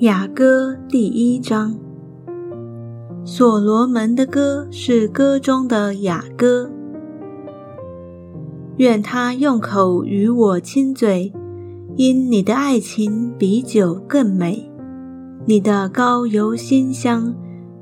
雅歌第一章，所罗门的歌是歌中的雅歌。愿他用口与我亲嘴，因你的爱情比酒更美，你的膏油馨香，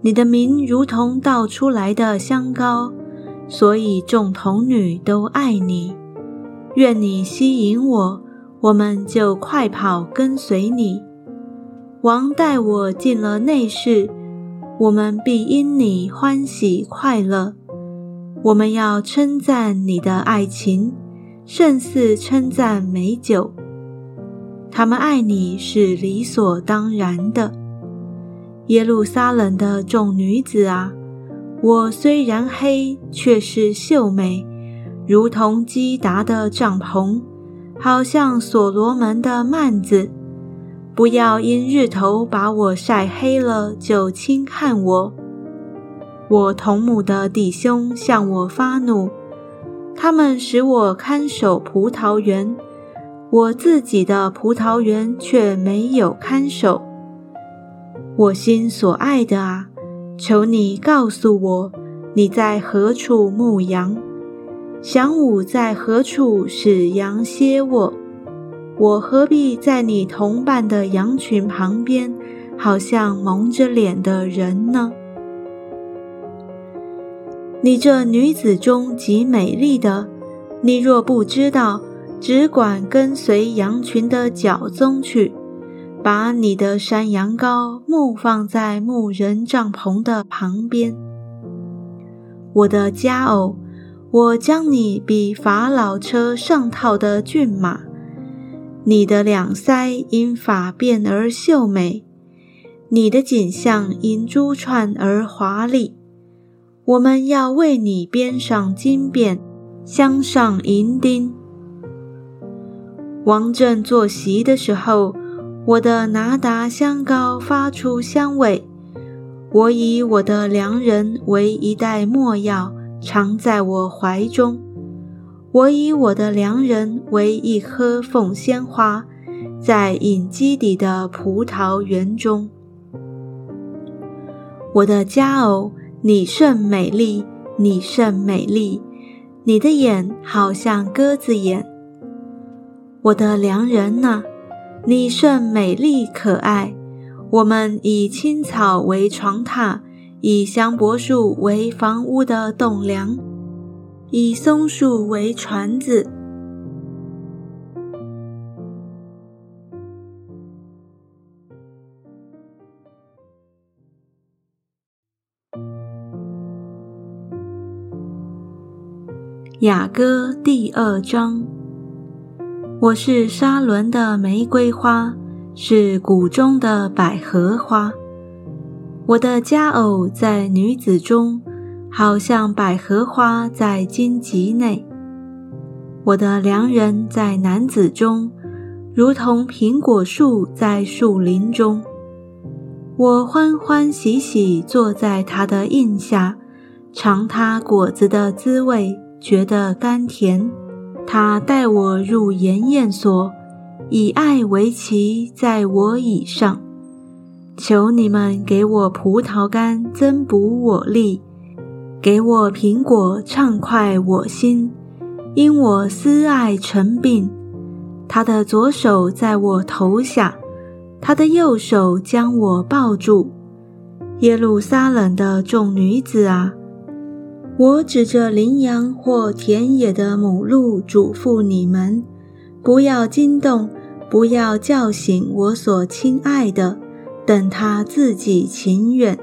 你的名如同倒出来的香膏，所以众童女都爱你。愿你吸引我，我们就快跑跟随你。王带我进了内室，我们必因你欢喜快乐。我们要称赞你的爱情，胜似称赞美酒。他们爱你是理所当然的。耶路撒冷的众女子啊，我虽然黑，却是秀美，如同基达的帐篷，好像所罗门的幔子。不要因日头把我晒黑了就轻看我。我同母的弟兄向我发怒，他们使我看守葡萄园，我自己的葡萄园却没有看守。我心所爱的啊，求你告诉我，你在何处牧羊？晌午在何处使羊歇卧？我何必在你同伴的羊群旁边，好像蒙着脸的人呢？你这女子中极美丽的，你若不知道，只管跟随羊群的脚踪去，把你的山羊羔牧放在牧人帐篷的旁边。我的佳偶，我将你比法老车上套的骏马。你的两腮因发辫而秀美，你的颈项因珠串而华丽。我们要为你编上金辫，镶上银钉。王正坐席的时候，我的拿达香膏发出香味。我以我的良人为一袋墨药，常在我怀中。我以我的良人为一棵凤仙花，在隐基底的葡萄园中。我的佳偶，你甚美丽，你甚美丽，你的眼好像鸽子眼。我的良人呐，你甚美丽可爱。我们以青草为床榻，以香柏树为房屋的栋梁。以松树为船子。雅歌第二章。我是沙伦的玫瑰花，是谷中的百合花。我的佳偶在女子中。好像百合花在荆棘内，我的良人在男子中，如同苹果树在树林中。我欢欢喜喜坐在他的印下，尝他果子的滋味，觉得甘甜。他带我入筵宴所，以爱为旗，在我以上。求你们给我葡萄干，增补我力。给我苹果，畅快我心，因我思爱成病。他的左手在我头下，他的右手将我抱住。耶路撒冷的众女子啊，我指着羚羊或田野的母鹿嘱咐你们：不要惊动，不要叫醒我所亲爱的，等他自己情愿。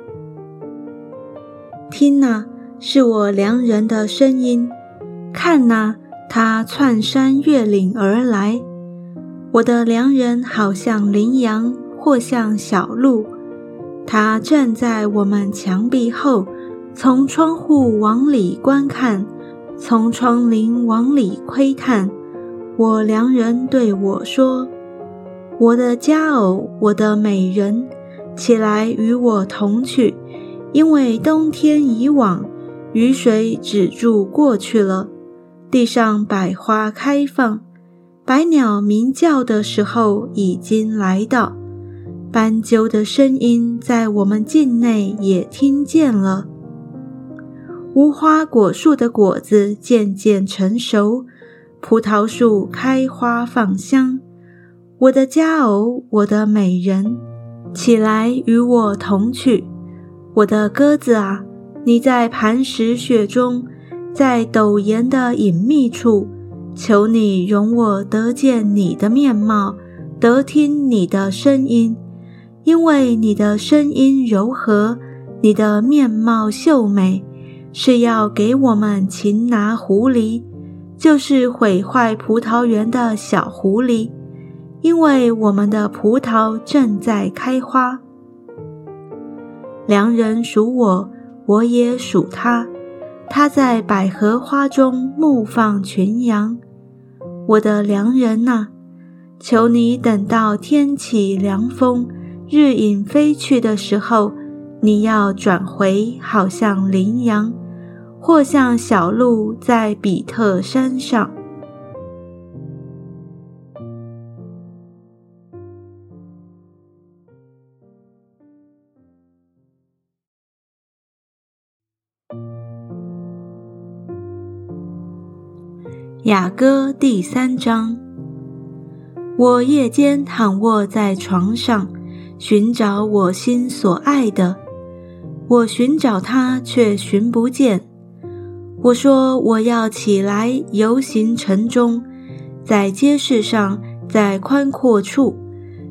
听哪！是我良人的声音，看呐，他窜山越岭而来。我的良人好像羚羊，或像小鹿。他站在我们墙壁后，从窗户往里观看，从窗棂往里窥探。我良人对我说：“我的佳偶，我的美人，起来与我同去，因为冬天已往。”雨水止住过去了，地上百花开放，百鸟鸣叫的时候已经来到，斑鸠的声音在我们境内也听见了。无花果树的果子渐渐成熟，葡萄树开花放香。我的佳偶，我的美人，起来与我同去。我的鸽子啊，你在磐石雪中，在陡岩的隐秘处。求你容我得见你的面貌，得听你的声音，因为你的声音柔和，你的面貌秀美，是要给我们擒拿狐狸，就是毁坏葡萄园的小狐狸，因为我们的葡萄正在开花。良人属我，我也属他，他在百合花中牧放群羊。我的良人呐，求你等到天起凉风，日影飞去的时候，你要转回，好像羚羊，或像小鹿在比特山上。雅歌第三章。我夜间躺卧在床上，寻找我心所爱的。我寻找他，却寻不见。我说我要起来游行城中，在街市上，在宽阔处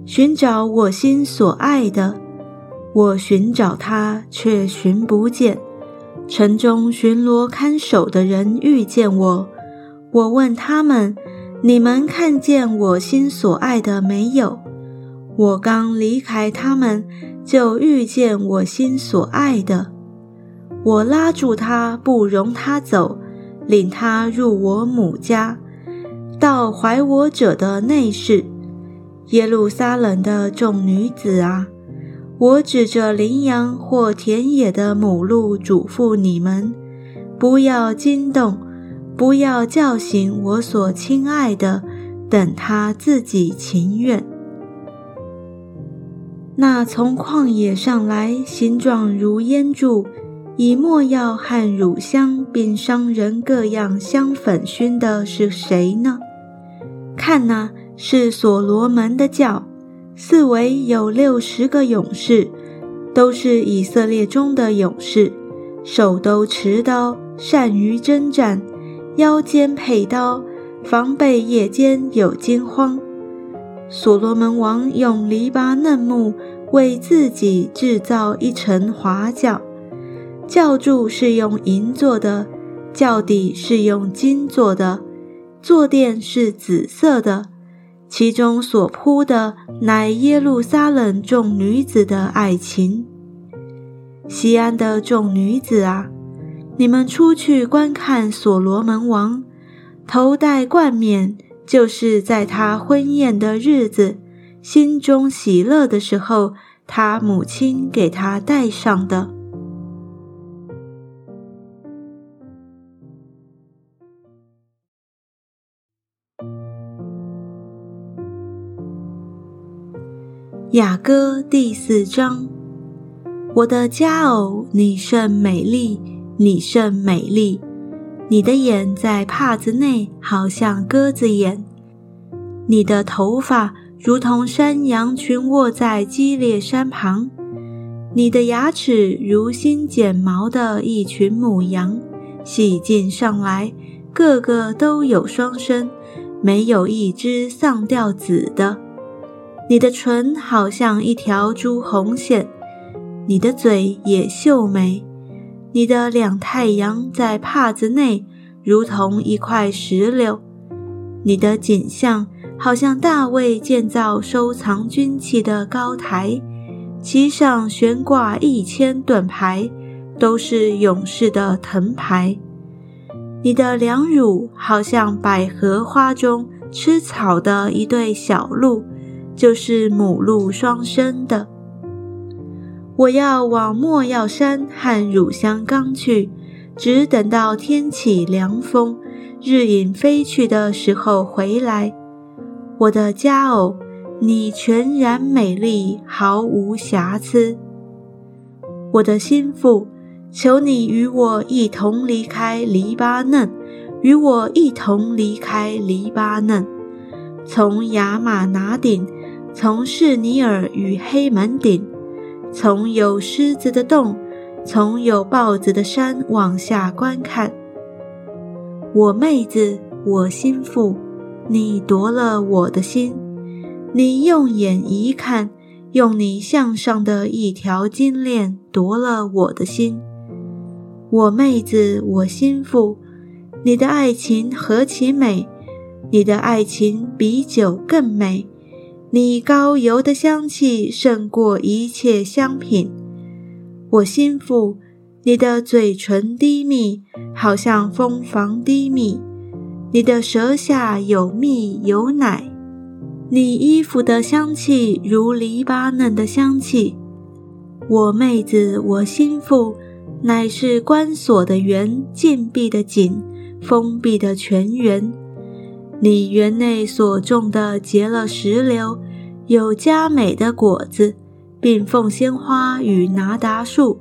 寻找我心所爱的。我寻找他，却寻不见。城中巡逻看守的人遇见我。我问他们：“你们看见我心所爱的没有？”我刚离开他们，就遇见我心所爱的。我拉住他，不容他走，领他入我母家，到怀我者的内室。耶路撒冷的众女子啊，我指着羚羊或田野的母鹿嘱咐你们：不要惊动。不要叫醒我所亲爱的，等他自己情愿。那从旷野上来，形状如烟柱，以墨药和乳香，并商人各样香粉熏的是谁呢？看呐，是所罗门的教，四围有六十个勇士，都是以色列中的勇士，手都持刀，善于征战。腰间佩刀，防备夜间有惊慌。所罗门王用篱笆嫩木为自己制造一层华轿，轿柱是用银做的，轿底是用金做的，坐垫是紫色的，其中所铺的乃耶路撒冷众女子的爱情。西安的众女子啊！你们出去观看所罗门王，头戴冠冕，就是在他婚宴的日子，心中喜乐的时候，他母亲给他戴上的。雅歌第四章，我的佳偶，你甚美丽。你甚美丽，你的眼在帕子内，好像鸽子眼；你的头发如同山羊群卧在激烈山旁；你的牙齿如新剪毛的一群母羊，洗净上来，个个都有双生，没有一只丧掉子的。你的唇好像一条朱红线，你的嘴也秀美。你的两太阳在帕子内，如同一块石榴；你的景象好像大卫建造收藏军器的高台，其上悬挂一千盾牌，都是勇士的藤牌。你的两乳好像百合花中吃草的一对小鹿，就是母鹿双生的。我要往莫药山和乳香冈去，只等到天起凉风，日影飞去的时候回来。我的佳偶，你全然美丽，毫无瑕疵。我的心腹，求你与我一同离开黎巴嫩，与我一同离开黎巴嫩，从雅玛拿顶，从士尼尔与黑门顶，从有狮子的洞，从有豹子的山往下观看。我妹子，我心腹。你夺了我的心，你用眼一看，用你项上的一条金链夺了我的心。我妹子，我心腹，你的爱情何其美！你的爱情比酒更美，你高油的香气胜过一切香品。我心腹，你的嘴唇低密，好像蜂房低密。你的舌下有蜜有奶，你衣服的香气如黎巴嫩的香气。我妹子，我心腹，乃是关锁的园，禁闭的井，封闭的泉源。你园内所种的结了石榴，有佳美的果子，并凤仙花与拿达树，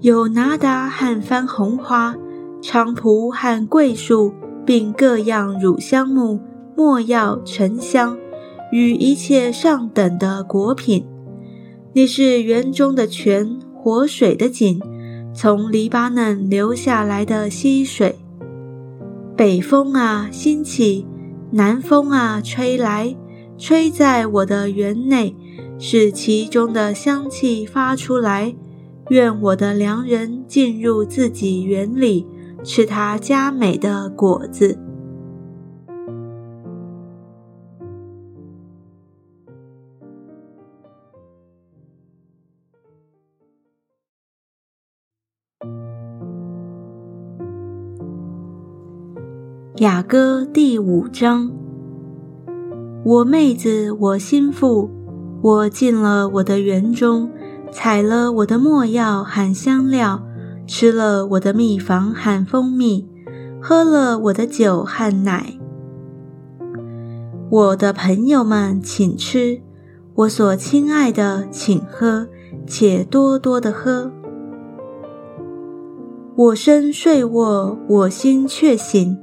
有拿达和番红花，菖蒲和桂树。并各样乳香木、没药、沉香与一切上等的果品。你是园中的泉，活水的井，从黎巴嫩流下来的溪水。北风啊，兴起；南风啊，吹来，吹在我的园内，使其中的香气发出来。愿我的良人进入自己园里。吃他佳美的果子。雅歌第五章。我妹子，我心腹，我进了我的园中，采了我的墨药和香料。吃了我的蜜房和蜂蜜，喝了我的酒和奶。我的朋友们，请吃；我所亲爱的，请喝，且多多的喝。我身睡卧，我心却醒，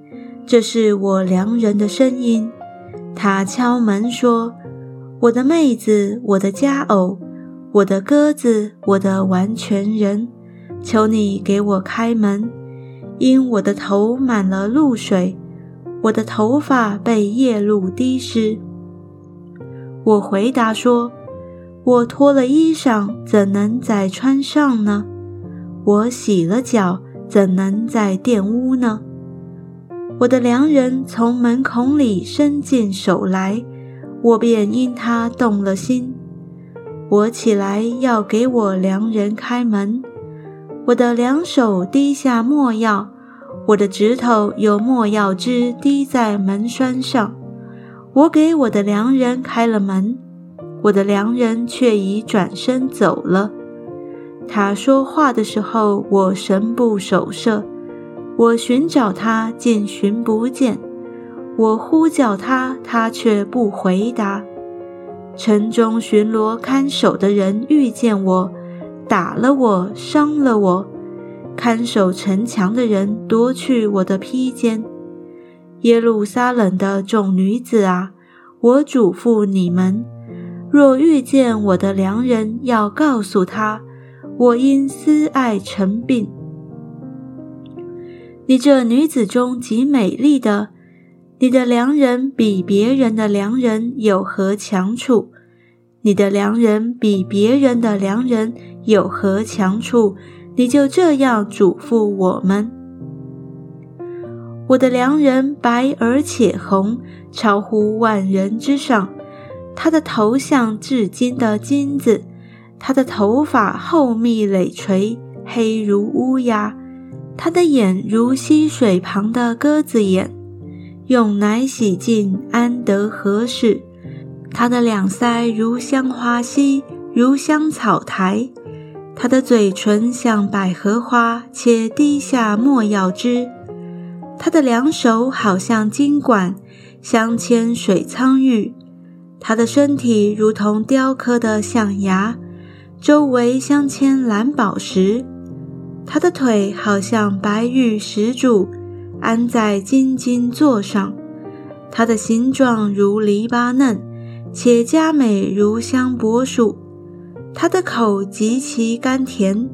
这是我良人的声音。他敲门说：“我的妹子，我的佳偶，我的鸽子，我的完全人。”求你给我开门，因我的头满了露水，我的头发被夜露滴湿。我回答说：“我脱了衣裳，怎能再穿上呢？我洗了脚，怎能再玷污呢？”我的良人从门孔里伸进手来，我便因他动了心。我起来要给我良人开门。我的两手滴下墨药，我的指头有墨药汁滴在门栓上。我给我的良人开了门，我的良人却已转身走了。他说话的时候，我神不守舍；我寻找他，竟寻不见；我呼叫他，他却不回答。城中巡逻看守的人遇见我。打了我，伤了我，看守城墙的人夺去我的披肩。耶路撒冷的众女子啊，我嘱咐你们：若遇见我的良人，要告诉他，我因思爱成病。你这女子中极美丽的，你的良人比别人的良人有何强处？你的良人比别人的良人有何强处？你就这样嘱咐我们。我的良人白而且红，超乎万人之上。他的头像至金的金子，他的头发厚密累垂，黑如乌鸦。他的眼如溪水旁的鸽子眼，用奶洗净，安得合适？他的两腮如香花溪，如香草台；他的嘴唇像百合花，且滴下墨药汁；他的两手好像金管，镶嵌水苍玉。他的身体如同雕刻的象牙，周围镶嵌蓝宝石。他的腿好像白玉石柱，安在金金座上。他的形状如黎巴嫩，且佳美如香柏树。他的口极其甘甜，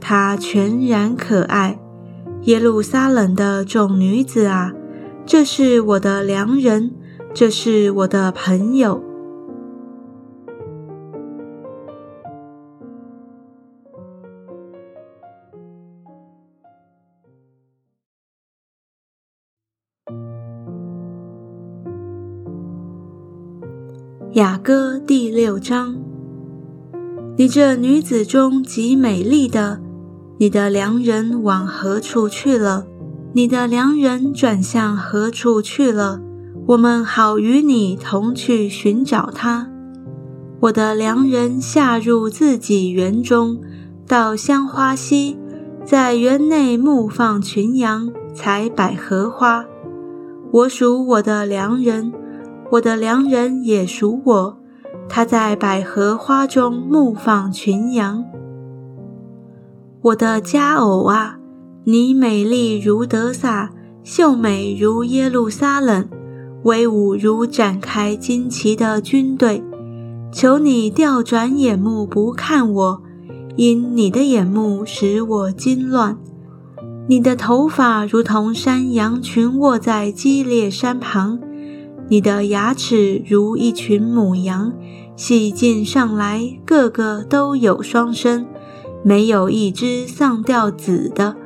他全然可爱。耶路撒冷的众女子啊，这是我的良人，这是我的朋友。雅歌第六章，你这女子中极美丽的，你的良人往何处去了？你的良人转向何处去了？我们好与你同去寻找他。我的良人下入自己园中，到香花溪，在园内牧放群羊，采百合花。我属我的良人。我的良人也属我，他在百合花中牧放群羊。我的佳偶啊，你美丽如德萨，秀美如耶路撒冷，威武如展开旌旗的军队。求你调转眼目不看我，因你的眼目使我惊乱。你的头发如同山羊群卧在激烈山旁。你的牙齿如一群母羊，细尽上来，个个都有双生，没有一只丧掉子的。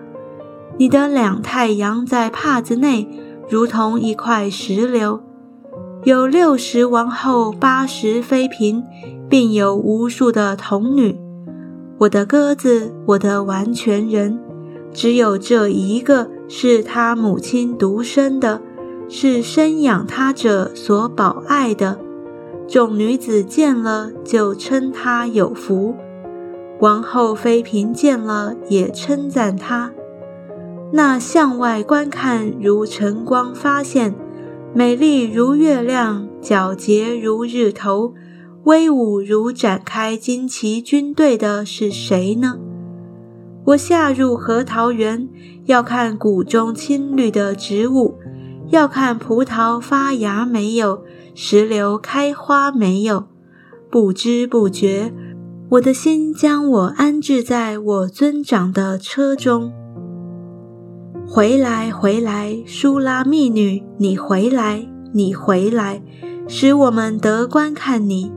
你的两太阳在帕子内，如同一块石榴。有六十王后，八十妃嫔，并有无数的童女。我的鸽子，我的完全人，只有这一个是他母亲独生的。是生养他者所保爱的，众女子见了就称他有福，王后妃嫔见了也称赞他。那向外观看如晨光发现，美丽如月亮，皎洁如日头，威武如展开旌旗军队的是谁呢？我下入核桃园，要看谷中青绿的植物。要看葡萄发芽没有，石榴开花没有，不知不觉，我的心将我安置在我尊长的车中。回来，回来，苏拉密女，你回来，你回来，使我们得观看你。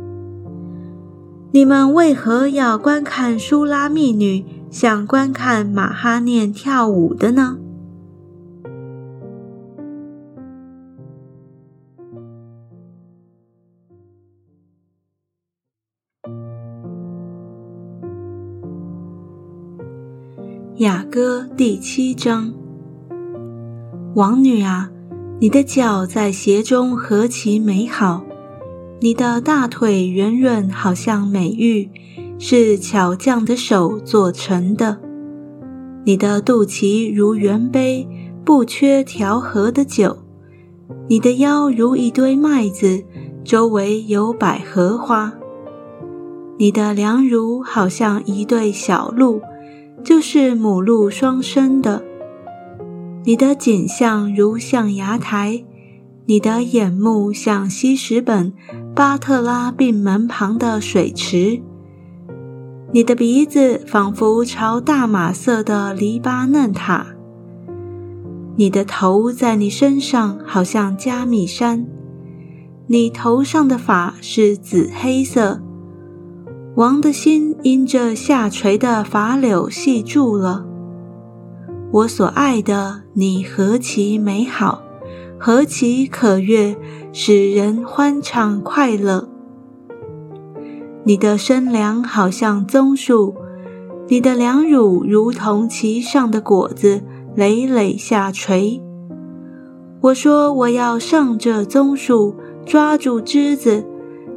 你们为何要观看苏拉密女，像观看马哈念跳舞的呢？歌第七章，王女啊，你的脚在鞋中何其美好！你的大腿圆润，好像美玉，是巧匠的手做成的。你的肚脐如圆杯，不缺调和的酒。你的腰如一堆麦子，周围有百合花。你的良乳好像一对小鹿。就是母鹿双生的，你的景象如象牙台，你的眼目像西什本巴特拉病门旁的水池，你的鼻子仿佛朝大马色的黎巴嫩塔，你的头在你身上好像加密山，你头上的发是紫黑色。王的心因这下垂的法柳系住了。我所爱的你何其美好，何其可悦，使人欢畅快乐。你的身量好像棕树，你的两乳如同其上的果子累累下垂。我说我要上这棕树，抓住枝子。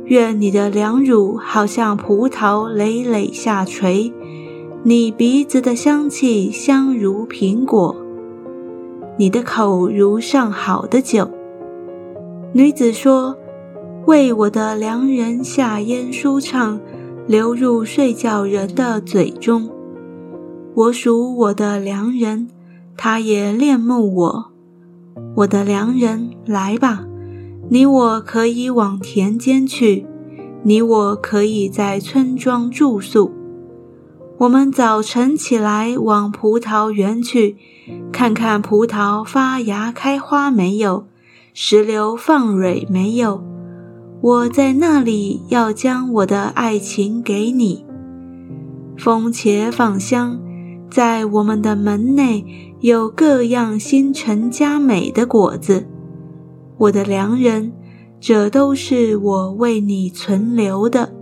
愿你的良乳好像葡萄累累下垂，你鼻子的香气香如苹果，你的口如上好的酒，女子说：“为我的良人下咽舒畅，流入睡觉人的嘴中。我属我的良人，他也恋慕我。我的良人，来吧，你我可以往田间去，你我可以在村庄住宿。我们早晨起来往葡萄园去，看看葡萄发芽开花没有。”石榴放蕊没有？我在那里要将我的爱情给你。风且放香，在我们的门内有各样新陈佳美的果子。我的良人，这都是我为你存留的。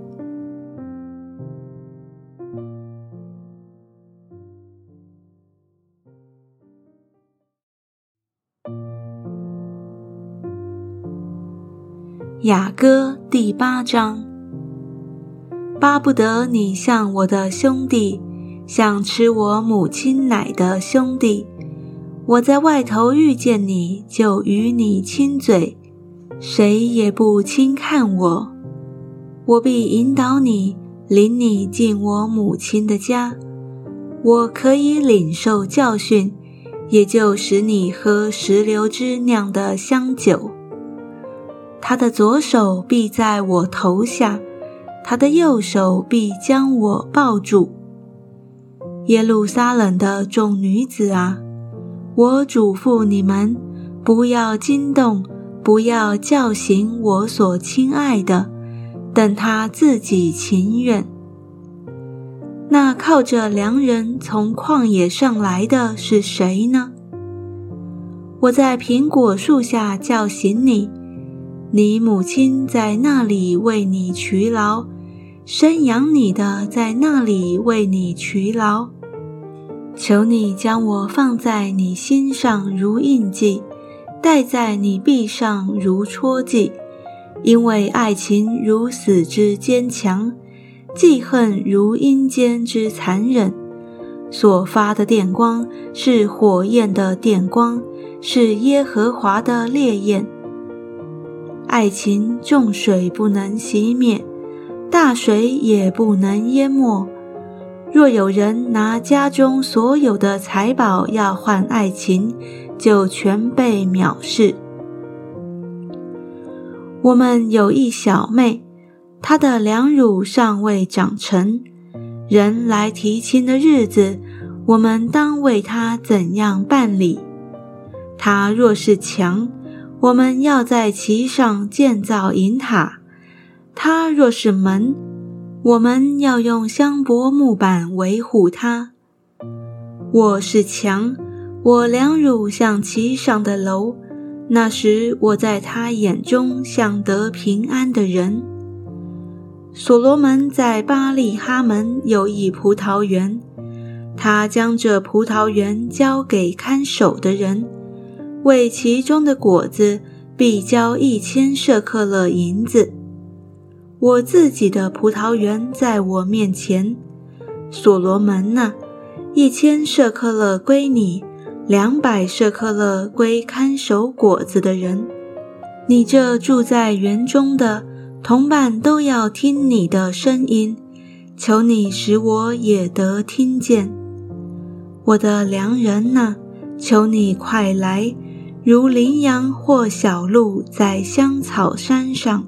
雅歌第八章，巴不得你像我的兄弟，像吃我母亲奶的兄弟。我在外头遇见你就与你亲嘴，谁也不轻看我。我必引导你，领你进我母亲的家。我可以领受教训，也就使你喝石榴汁酿的香酒。他的左手臂在我头下，他的右手臂将我抱住。耶路撒冷的众女子啊，我嘱咐你们，不要惊动，不要叫醒我所亲爱的，等他自己情愿。那靠着良人从旷野上来的是谁呢？我在苹果树下叫醒你。你母亲在那里为你劬劳，生养你的在那里为你劬劳。求你将我放在你心上如印记，戴在你臂上如戳记。因为爱情如死之坚强，记恨如阴间之残忍。所发的电光是火焰的电光，是耶和华的烈焰。爱情重水不能熄灭，大水也不能淹没。若有人拿家中所有的财宝要换爱情，就全被藐视。我们有一小妹，她的两乳尚未长成，人来提亲的日子，我们当为她怎样办理？她若是强。我们要在其上建造银塔，它若是门，我们要用香柏木板维护它。我是墙，我两乳像其上的楼，那时我在他眼中像得平安的人。所罗门在巴利哈门有一葡萄园，他将这葡萄园交给看守的人。为其中的果子，必交一千舍克勒银子。我自己的葡萄园在我面前，所罗门呐，一千舍克勒归你，两百舍克勒归看守果子的人。你这住在园中的同伴都要听你的声音，求你使我也得听见。我的良人呐，求你快来。如羚羊或小鹿在香草山上，